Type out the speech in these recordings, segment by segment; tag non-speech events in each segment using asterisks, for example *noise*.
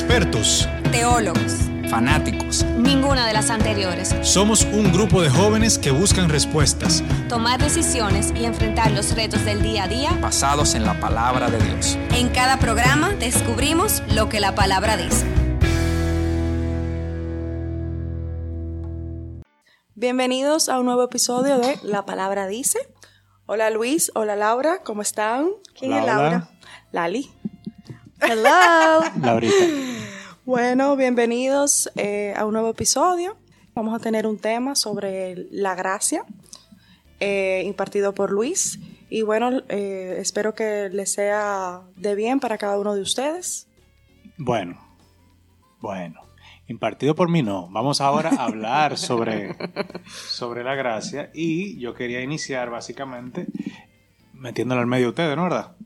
expertos, teólogos, fanáticos. ninguna de las anteriores. somos un grupo de jóvenes que buscan respuestas. Tomar decisiones y enfrentar los retos del día a día. basados en la palabra de Dios. En cada programa descubrimos lo que la palabra dice. Bienvenidos a un nuevo episodio de La Palabra Dice. Hola Luis, hola Laura, ¿cómo están? ¿Quién Hola, es Laura? hola. Lali. Hello. *laughs* Laurita. bueno, bienvenidos eh, a un nuevo episodio. Vamos a tener un tema sobre la gracia eh, impartido por Luis. Y bueno, eh, espero que les sea de bien para cada uno de ustedes. Bueno, bueno. Impartido por mí no. Vamos ahora a hablar *laughs* sobre, sobre la gracia y yo quería iniciar básicamente metiéndolo al medio de ustedes, ¿no verdad?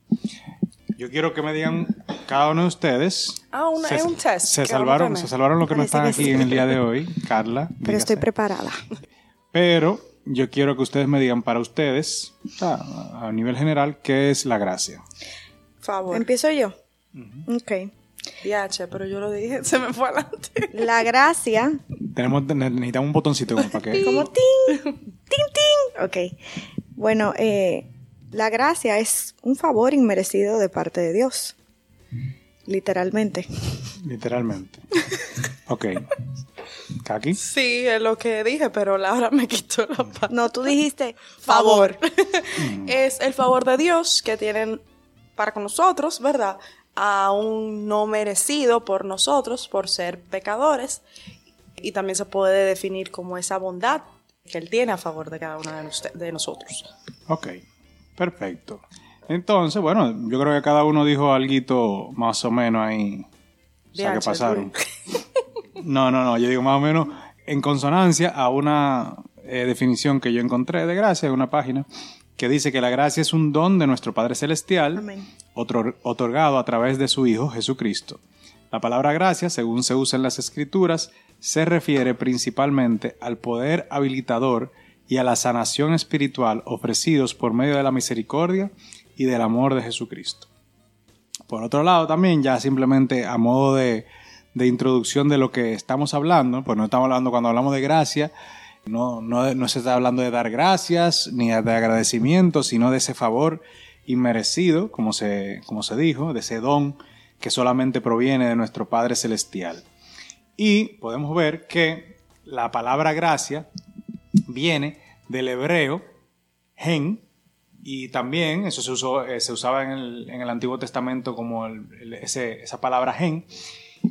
Yo quiero que me digan cada uno de ustedes. Ah, una- se, es un test Se salvaron, se salvaron los que no Parece están que aquí sí. en el día de hoy, Carla. Pero estoy preparada. Pero yo quiero que ustedes me digan para ustedes, a nivel general, qué es la gracia. Favor. ¿Empiezo yo? Ok. DH, pero yo lo dije, se me fue adelante. La gracia, Tenemos, necesitamos un botoncito como para que... como ting, ting, ting. Ok. Bueno, eh, la gracia es un favor inmerecido de parte de Dios. Literalmente. Literalmente. Ok. Kaki. Sí, es lo que dije, pero Laura me quitó la pata. No, tú dijiste favor. *laughs* es el favor de Dios que tienen para con nosotros, ¿verdad? Aún no merecido por nosotros, por ser pecadores. Y también se puede definir como esa bondad que Él tiene a favor de cada uno de, nos- de nosotros. Ok. Perfecto. Entonces, bueno, yo creo que cada uno dijo algo más o menos ahí. O sea, que pasaron. *laughs* No, no, no. Yo digo más o menos en consonancia a una eh, definición que yo encontré de gracia en una página que dice que la gracia es un don de nuestro Padre Celestial Amén. otorgado a través de su Hijo Jesucristo. La palabra gracia, según se usa en las Escrituras, se refiere principalmente al poder habilitador y a la sanación espiritual ofrecidos por medio de la misericordia y del amor de Jesucristo. Por otro lado, también ya simplemente a modo de, de introducción de lo que estamos hablando, pues no estamos hablando cuando hablamos de gracia, no, no, no se está hablando de dar gracias ni de agradecimiento, sino de ese favor inmerecido, como se, como se dijo, de ese don que solamente proviene de nuestro Padre Celestial. Y podemos ver que la palabra gracia viene del hebreo gen, y también eso se, usó, eh, se usaba en el, en el Antiguo Testamento como el- el- ese- esa palabra gen.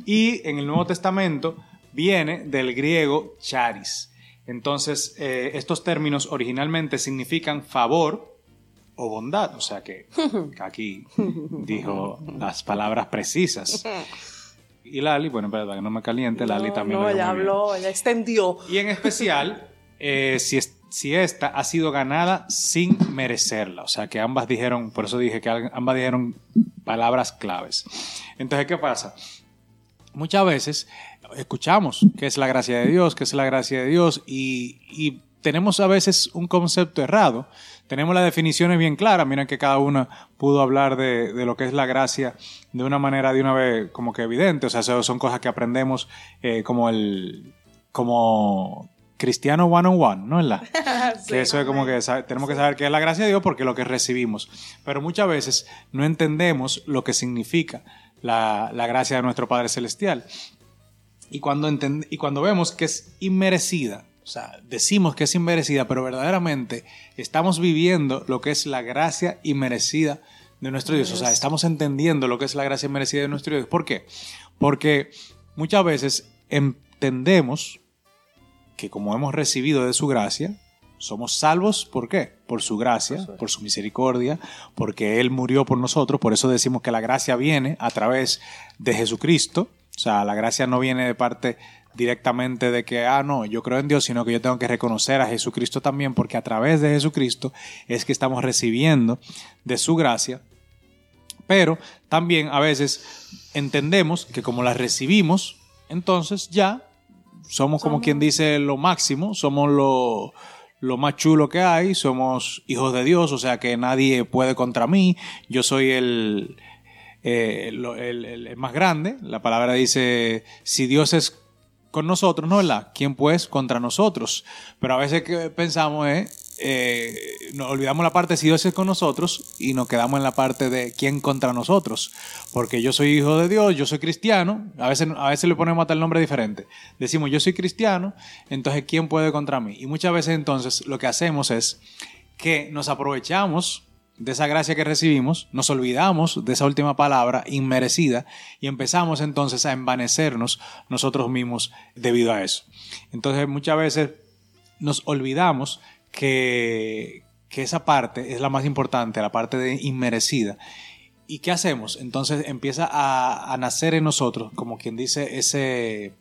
Y en el Nuevo Testamento viene del griego charis. Entonces, eh, estos términos originalmente significan favor o bondad. O sea que, *laughs* aquí dijo las palabras precisas. Y Lali, bueno, para que no me caliente, Lali no, también no, lo ella habló, ella extendió. Y en especial, eh, si, es- si esta ha sido ganada sin merecerla. O sea, que ambas dijeron, por eso dije que ambas dijeron palabras claves. Entonces, ¿qué pasa? Muchas veces escuchamos qué es la gracia de Dios, qué es la gracia de Dios, y, tenemos a veces un concepto errado. Tenemos las definiciones bien claras. Miren que cada una pudo hablar de, lo que es la gracia de una manera de una vez como que evidente. O sea, son cosas que aprendemos eh, como el como cristiano one on one, ¿no es la? *laughs* que eso es como que tenemos que saber qué es la gracia de Dios porque es lo que recibimos. Pero muchas veces no entendemos lo que significa la, la gracia de nuestro Padre Celestial. Y cuando, entend- y cuando vemos que es inmerecida, o sea, decimos que es inmerecida, pero verdaderamente estamos viviendo lo que es la gracia inmerecida de nuestro Dios. O sea, estamos entendiendo lo que es la gracia inmerecida de nuestro Dios. ¿Por qué? Porque muchas veces entendemos que como hemos recibido de su gracia, somos salvos, ¿por qué? Por su gracia, por su misericordia, porque Él murió por nosotros, por eso decimos que la gracia viene a través de Jesucristo, o sea, la gracia no viene de parte directamente de que, ah, no, yo creo en Dios, sino que yo tengo que reconocer a Jesucristo también, porque a través de Jesucristo es que estamos recibiendo de su gracia, pero también a veces entendemos que como la recibimos, entonces ya somos como quien dice lo máximo, somos lo, lo más chulo que hay, somos hijos de Dios, o sea que nadie puede contra mí, yo soy el, eh, lo- el, el- el más grande. La palabra dice, si Dios es con nosotros, ¿no verdad? ¿Quién pues contra nosotros? Pero a veces que pensamos, eh, eh, nos olvidamos la parte si Dios es con nosotros y nos quedamos en la parte de quién contra nosotros. Porque yo soy hijo de Dios, yo soy cristiano, a veces, a veces le ponemos hasta el nombre diferente. Decimos, yo soy cristiano, entonces ¿quién puede contra mí? Y muchas veces entonces lo que hacemos es que nos aprovechamos de esa gracia que recibimos, nos olvidamos de esa última palabra inmerecida y empezamos entonces a envanecernos nosotros mismos debido a eso. Entonces muchas veces nos olvidamos que, que esa parte es la más importante, la parte de inmerecida. ¿Y qué hacemos? Entonces empieza a, a nacer en nosotros, como quien dice, ese,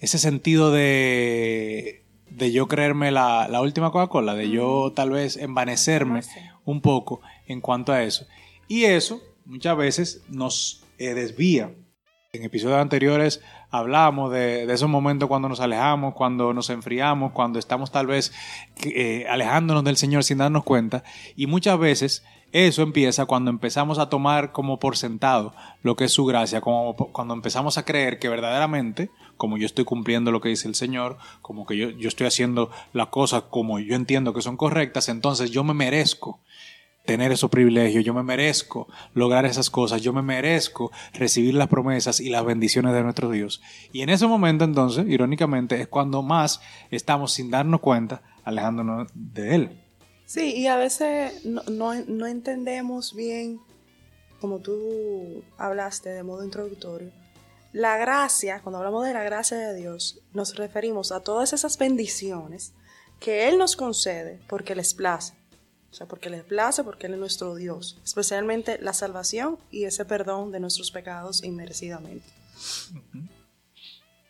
ese sentido de, de yo creerme la, la última Coca-Cola, de yo tal vez envanecerme un poco en cuanto a eso. Y eso muchas veces nos eh, desvía. En episodios anteriores hablamos de, esos momentos cuando nos alejamos, cuando nos enfriamos, cuando estamos tal vez eh, alejándonos del Señor sin darnos cuenta. Y muchas veces eso empieza cuando empezamos a tomar como por sentado lo que es su gracia, como cuando empezamos a creer que verdaderamente, como yo estoy cumpliendo lo que dice el Señor, como que yo, yo estoy haciendo las cosas como yo entiendo que son correctas, entonces yo me merezco tener esos privilegios, yo me merezco lograr esas cosas, yo me merezco recibir las promesas y las bendiciones de nuestro Dios. Y en ese momento entonces, irónicamente, es cuando más estamos sin darnos cuenta alejándonos de Él. Sí, y a veces no, no, entendemos bien, como tú hablaste de modo introductorio, la gracia, cuando hablamos de la gracia de Dios, nos referimos a todas esas bendiciones que Él nos concede porque les place. O sea, porque les place, porque Él es nuestro Dios. Especialmente la salvación y ese perdón de nuestros pecados inmerecidamente.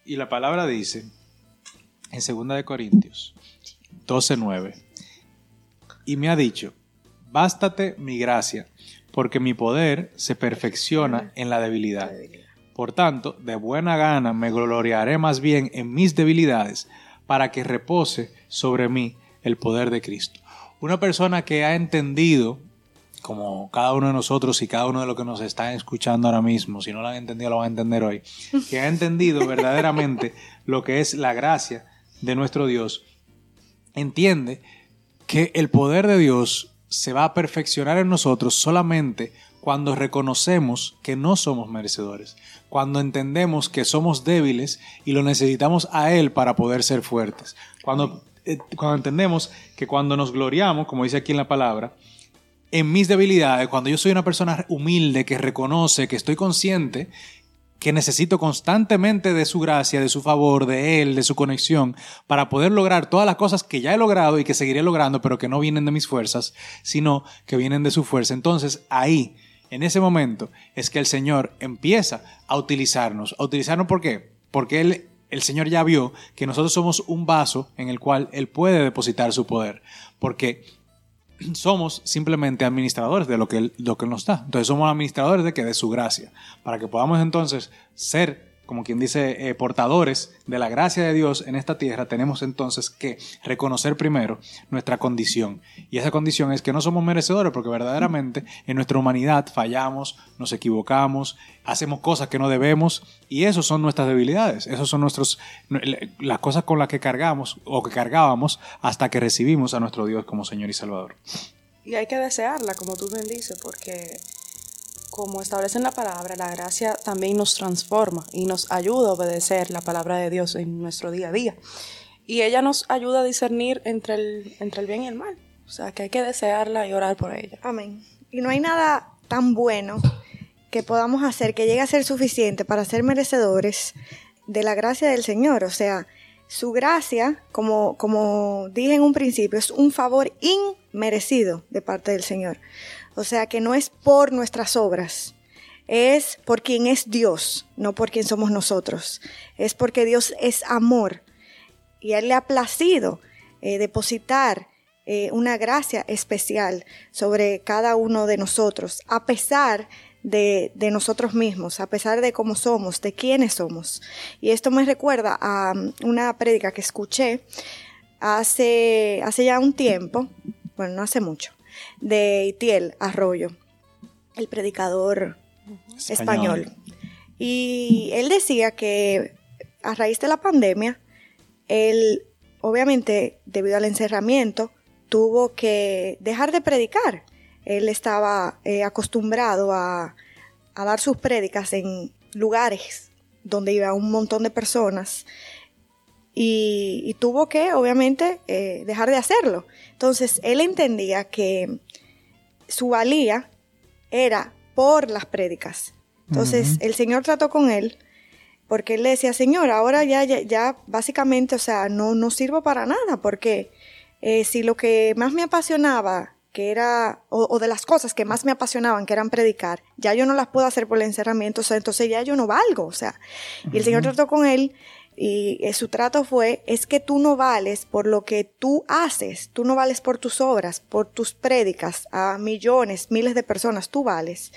Y la palabra dice en 2 de Corintios 12:9 y me ha dicho, bástate mi gracia, porque mi poder se perfecciona en la debilidad. Por tanto, de buena gana me gloriaré más bien en mis debilidades, para que repose sobre mí el poder de Cristo. Una persona que ha entendido, como cada uno de nosotros y cada uno de los que nos están escuchando ahora mismo, si no lo han entendido lo van a entender hoy, que ha entendido *laughs* verdaderamente lo que es la gracia de nuestro Dios, entiende que el poder de Dios se va a perfeccionar en nosotros solamente cuando reconocemos que no somos merecedores, cuando entendemos que somos débiles y lo necesitamos a Él para poder ser fuertes, cuando, cuando entendemos que cuando nos gloriamos, como dice aquí en la palabra, en mis debilidades, cuando yo soy una persona humilde que reconoce, que estoy consciente que necesito constantemente de su gracia, de su favor, de Él, de su conexión, para poder lograr todas las cosas que ya he logrado y que seguiré logrando, pero que no vienen de mis fuerzas, sino que vienen de su fuerza. Entonces ahí, en ese momento, es que el Señor empieza a utilizarnos. ¿A utilizarnos por qué? Porque Él, el Señor ya vio que nosotros somos un vaso en el cual Él puede depositar su poder. Porque somos simplemente administradores de lo que, él, lo que Él nos da. Entonces somos administradores de que de su gracia. Para que podamos entonces ser, como quien dice, eh, portadores de la gracia de Dios en esta tierra, tenemos entonces que reconocer primero nuestra condición. Y esa condición es que no somos merecedores porque verdaderamente en nuestra humanidad fallamos, nos equivocamos, hacemos cosas que no debemos y eso son nuestras debilidades. Esas son nuestros, las cosas con las que cargamos o que cargábamos hasta que recibimos a nuestro Dios como Señor y Salvador. Y hay que desearla, como tú bien dices, porque como establece en la palabra, la gracia también nos transforma y nos ayuda a obedecer la palabra de Dios en nuestro día a día. Y ella nos ayuda a discernir entre el, entre el bien y el mal. O sea, que hay que desearla y orar por ella. Amén. Y no hay nada tan bueno que podamos hacer que llegue a ser suficiente para ser merecedores de la gracia del Señor. O sea, su gracia, como, como dije en un principio, es un favor inmerecido de parte del Señor. O sea que no es por nuestras obras, es por quien es Dios, no por quien somos nosotros. Es porque Dios es amor y Él le ha placido eh, depositar eh, una gracia especial sobre cada uno de nosotros, a pesar de, nosotros mismos, a pesar de cómo somos, de quiénes somos. Y esto me recuerda a una prédica que escuché hace, hace ya un tiempo, bueno, no hace mucho, de Itiel Arroyo, el predicador español. Y él decía que a raíz de la pandemia, él, obviamente, debido al encerramiento, tuvo que dejar de predicar. Él estaba eh, acostumbrado a, a dar sus prédicas en lugares donde iba un montón de personas y, tuvo que, obviamente, eh, dejar de hacerlo. Entonces, él entendía que su valía era por las prédicas. Entonces, el Señor trató con él porque él le decía, Señor, ahora ya, ya, básicamente, o sea, no, no sirvo para nada, porque eh, si lo que más me apasionaba, que era, o, de las cosas que más me apasionaban, que eran predicar, ya yo no las puedo hacer por el encerramiento, o sea, entonces ya yo no valgo, o sea, y el Señor trató con él y eh, su trato fue, es que tú no vales por lo que tú haces, tú no vales por tus obras, por tus prédicas a millones, miles de personas, tú vales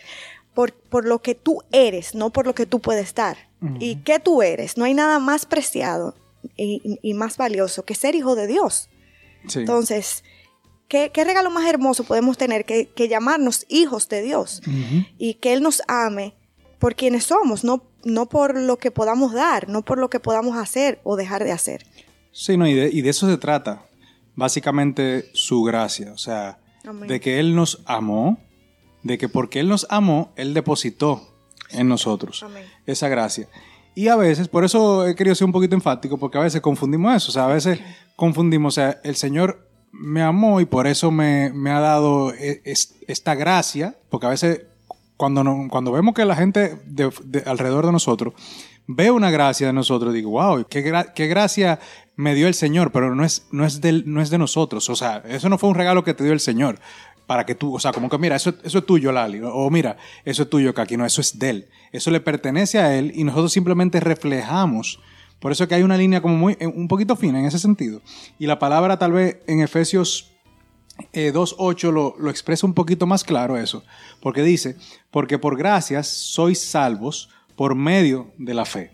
por, por lo que tú eres, no por lo que tú puedes dar. ¿Y qué tú eres? No hay nada más preciado y, más valioso que ser hijo de Dios. Entonces, ¿qué, regalo más hermoso podemos tener que, llamarnos hijos de Dios? Y que Él nos ame por quienes somos, no no por lo que podamos dar, no por lo que podamos hacer o dejar de hacer. Sí, no, y de, eso se trata, básicamente su gracia, o sea, de que Él nos amó, de que porque Él nos amó, Él depositó en nosotros esa gracia. Y a veces, por eso he querido ser un poquito enfático, porque a veces confundimos eso, o sea, a veces confundimos, o sea, el Señor me amó y por eso me, ha dado e, esta gracia, porque a veces cuando, cuando vemos que la gente de, alrededor de nosotros ve una gracia de nosotros, digo, wow, qué, qué gracia me dio el Señor, pero no es, no, es del, no es de nosotros. O sea, eso no fue un regalo que te dio el Señor para que tú, o sea, como que mira, eso, eso es tuyo, Lali, o mira, eso es tuyo, Kaki, no, eso es de él. Eso le pertenece a él y nosotros simplemente reflejamos. Por eso que hay una línea como muy, un poquito fina en ese sentido. Y la palabra tal vez en Efesios 2.8 eh, lo, lo expresa un poquito más claro eso, porque dice, porque por gracias sois salvos por medio de la fe.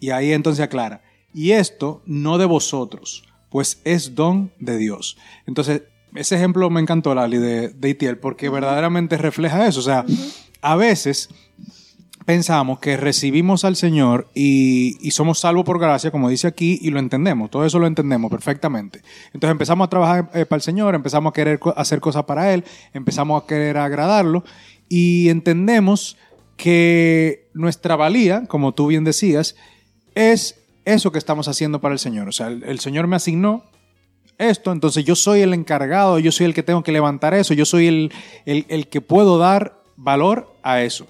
Y ahí entonces aclara, y esto no de vosotros, pues es don de Dios. Entonces, ese ejemplo me encantó, Lali, de, de Itiel, porque verdaderamente refleja eso. O sea, a veces pensamos que recibimos al Señor y, somos salvos por gracia, como dice aquí, y lo entendemos, todo eso lo entendemos perfectamente. Entonces empezamos a trabajar eh, para el Señor, empezamos a querer hacer cosas para Él, empezamos a querer agradarlo y entendemos que nuestra valía, como tú bien decías, es eso que estamos haciendo para el Señor. O sea, el, Señor me asignó esto, entonces yo soy el encargado, yo soy el que tengo que levantar eso, yo soy el, el que puedo dar valor a eso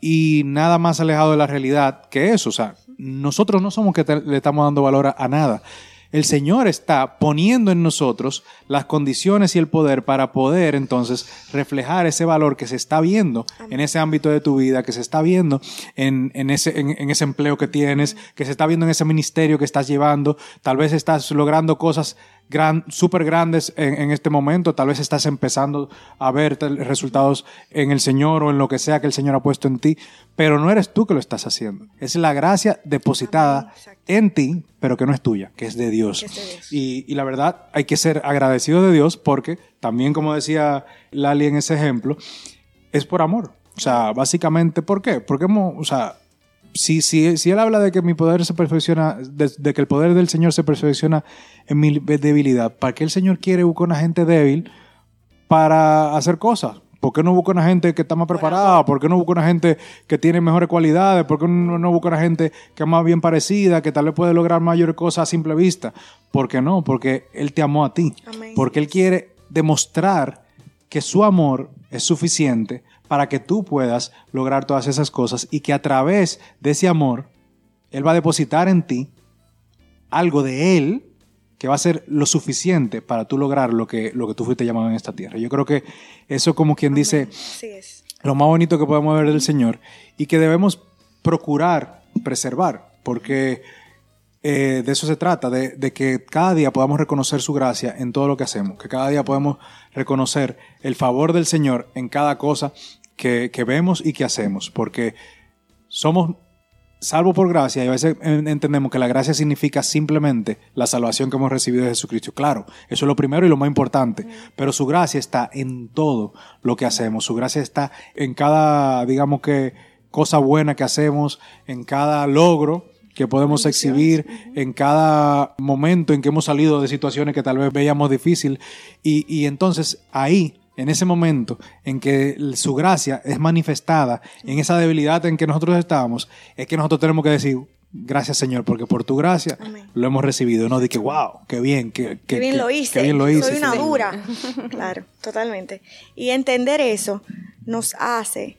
y nada más alejado de la realidad que eso. O sea, nosotros no somos que le estamos dando valor a, nada. El Señor está poniendo en nosotros las condiciones y el poder para poder entonces reflejar ese valor que se está viendo en ese ámbito de tu vida, que se está viendo en, ese, en, ese empleo que tienes, que se está viendo en ese ministerio que estás llevando. Tal vez estás logrando cosas gran, súper grandes en, este momento. Tal vez estás empezando a ver resultados en el Señor o en lo que sea que el Señor ha puesto en ti, pero no eres tú que lo estás haciendo. Es la gracia depositada en ti, pero que no es tuya, que es de Dios. Y, la verdad, hay que ser agradecido de Dios porque también, como decía Lali en ese ejemplo, es por amor. O sea, básicamente, ¿por qué? Porque, o sea, si, si, si él habla de que mi poder se perfecciona, de, que el poder del Señor se perfecciona en mi debilidad, ¿para qué el Señor quiere buscar una gente débil para hacer cosas? ¿Por qué no busca una gente que está más preparada? ¿Por qué no busca una gente que tiene mejores cualidades? ¿Por qué no busca una gente que es más bien parecida, que tal vez puede lograr mayores cosas a simple vista? ¿Por qué no? Porque Él te amó a ti. Porque Él quiere demostrar que su amor es suficiente para que tú puedas lograr todas esas cosas y que a través de ese amor, Él va a depositar en ti algo de Él que va a ser lo suficiente para tú lograr lo que, lo que tú fuiste llamado en esta tierra. Yo creo que eso como quien dice lo más bonito que podemos ver del Señor y que debemos procurar preservar, porque eh, de eso se trata, de, de, que cada día podamos reconocer su gracia en todo lo que hacemos, que cada día podemos reconocer el favor del Señor en cada cosa que, que vemos y que hacemos, porque somos salvo por gracia, y a veces en- entendemos que la gracia significa simplemente la salvación que hemos recibido de Jesucristo. Claro, eso es lo primero y lo más importante, pero su gracia está en todo lo que hacemos, su gracia está en cada, digamos que, cosa buena que hacemos, en cada logro que podemos exhibir en cada momento en que hemos salido de situaciones que tal vez veíamos difícil y, y entonces ahí en ese momento en que su gracia es manifestada, en esa debilidad en que nosotros estábamos, es que nosotros tenemos que decir, gracias Señor, porque por tu gracia Amén. lo hemos recibido. No de que, wow, qué bien, qué, Qué bien lo hice. qué bien lo hice. Soy una Sí. dura. *laughs* claro, totalmente. Y entender eso nos hace,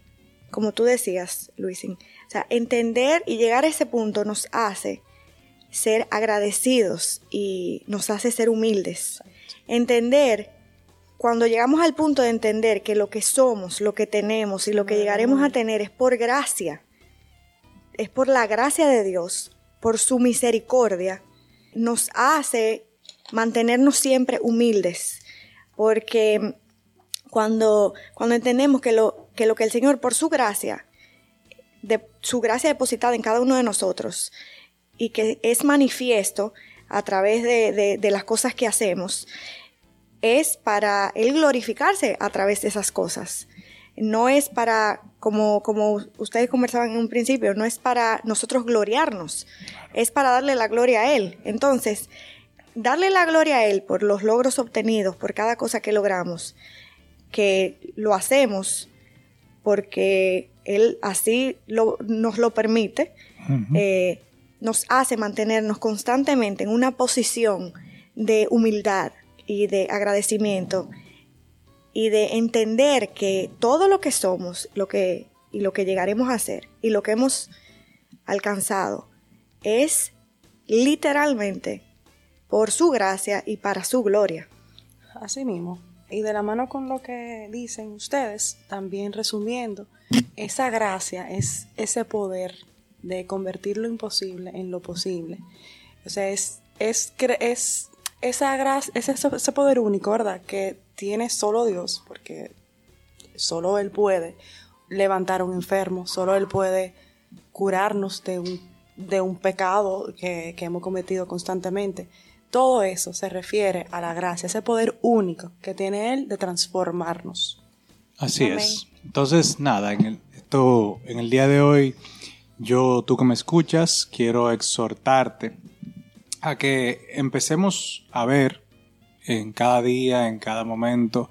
como tú decías, Luisin, o sea, entender y llegar a ese punto nos hace ser agradecidos y nos hace ser humildes. Entender, cuando llegamos al punto de entender que lo que somos, lo que tenemos y lo que llegaremos a tener es por gracia, es por la gracia de Dios, por su misericordia, nos hace mantenernos siempre humildes, porque cuando, cuando entendemos que lo, que lo que el Señor, por su gracia, de su gracia depositada en cada uno de nosotros, y que es manifiesto a través de, las cosas que hacemos, es para Él glorificarse a través de esas cosas. No es para, como, como ustedes conversaban en un principio, no es para nosotros gloriarnos, es para darle la gloria a Él. Entonces, darle la gloria a Él por los logros obtenidos, por cada cosa que logramos, que lo hacemos porque Él así lo- nos lo permite, eh, nos hace mantenernos constantemente en una posición de humildad y de agradecimiento y de entender que todo lo que somos lo que, y lo que llegaremos a hacer y lo que hemos alcanzado es literalmente por su gracia y para su gloria. Así mismo. Y de la mano con lo que dicen ustedes, también resumiendo, esa gracia es ese poder de convertir lo imposible en lo posible. O sea, es, es, es esa es ese, ese poder único, ¿verdad? Que tiene solo Dios, porque solo Él puede levantar a un enfermo, solo Él puede curarnos de un, de un pecado que, que hemos cometido constantemente. Todo eso se refiere a la gracia, ese poder único que tiene Él de transformarnos. Así Amén. es. Entonces, nada, en el, esto, en el día de hoy, yo, tú que me escuchas, quiero exhortarte a que empecemos a ver en cada día, en cada momento,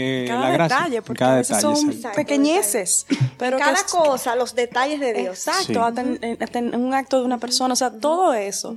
eh, Cada la gracia. detalle, en porque cada detalle, son exacto. pequeñeces. Pero Cada cosa, los detalles de Dios. Exacto, Sí. hasta, en, hasta en un acto de una persona, o sea, todo eso,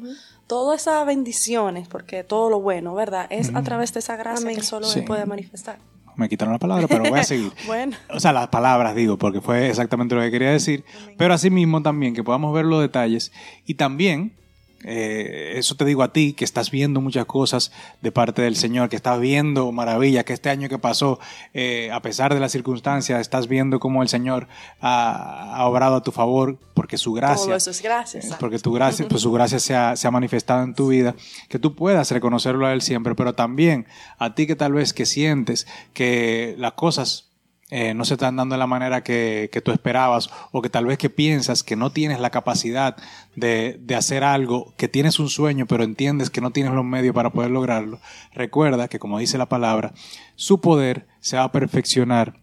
todas esas bendiciones, porque todo lo bueno, ¿verdad? Es a través de esa gracia Amén. que solo Sí. Él puede manifestar. Me quitaron la palabra, pero voy a *laughs* seguir. Bueno. O sea, las palabras digo, porque fue exactamente lo que quería decir. Pero asimismo también que podamos ver los detalles y también, eh, eso te digo a ti, que estás viendo muchas cosas de parte del Señor, que estás viendo maravillas, que este año que pasó, eh, a pesar de las circunstancias, estás viendo cómo el Señor ha, ha obrado a tu favor, porque su gracia... Todo eso es gracias. Eh, Porque tu gracia, pues su gracia se ha, se ha manifestado en tu vida, que tú puedas reconocerlo a Él siempre, pero también a ti que tal vez que sientes que las cosas eh, no se están dando de la manera que, que tú esperabas o que tal vez que piensas que no tienes la capacidad de, de hacer algo, que tienes un sueño pero entiendes que no tienes los medios para poder lograrlo, recuerda que como dice la palabra, su poder se va a perfeccionar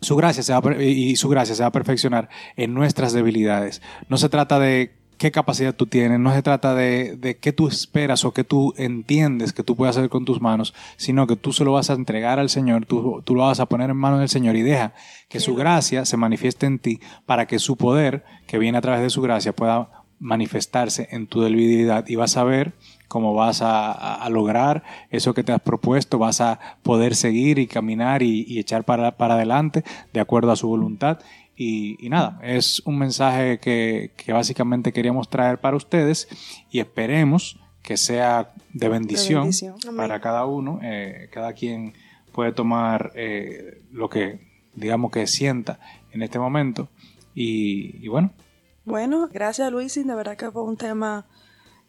su gracia se va y su gracia se va a perfeccionar en nuestras debilidades. No se trata de qué capacidad tú tienes, no se trata de, de qué tú esperas o qué tú entiendes que tú puedes hacer con tus manos, sino que tú se lo vas a entregar al Señor, tú, tú lo vas a poner en manos del Señor y deja que su gracia se manifieste en ti para que su poder, que viene a través de su gracia, pueda manifestarse en tu debilidad y vas a ver cómo vas a, a- a lograr eso que te has propuesto, vas a poder seguir y caminar y, y echar para, para adelante de acuerdo a su voluntad. Y, y nada, es un mensaje que, que básicamente queríamos traer para ustedes y esperemos que sea de bendición, bendición. para cada uno. Eh, cada quien puede tomar eh, lo que digamos que sienta en este momento. Y, y bueno, Bueno, gracias Luis, de verdad que fue un tema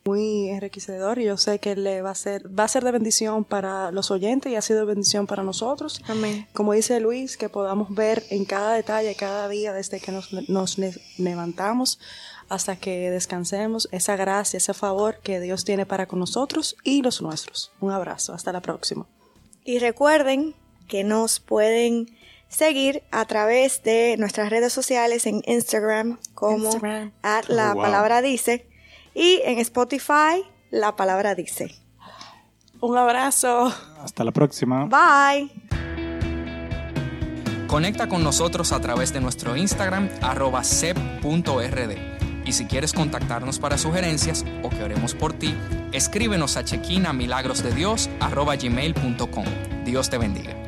muy enriquecedor y yo sé que le va a ser va a ser de bendición para los oyentes y ha sido de bendición para nosotros. Amén. Como dice Luis, que podamos ver en cada detalle, cada día desde que nos, nos levantamos hasta que descansemos esa gracia, ese favor que Dios tiene para con nosotros y los nuestros. Un abrazo, hasta la próxima. Y recuerden que nos pueden seguir a través de nuestras redes sociales en Instagram como Instagram. at la Oh, wow. palabra dice y en Spotify la palabra dice. Un abrazo. Hasta la próxima. Bye. Conecta con nosotros a través de nuestro Instagram arroba sep.rd. Y si quieres contactarnos para sugerencias o que oremos por ti, escríbenos a chequinamilagrosdedios arroba gmail.com. Dios te bendiga.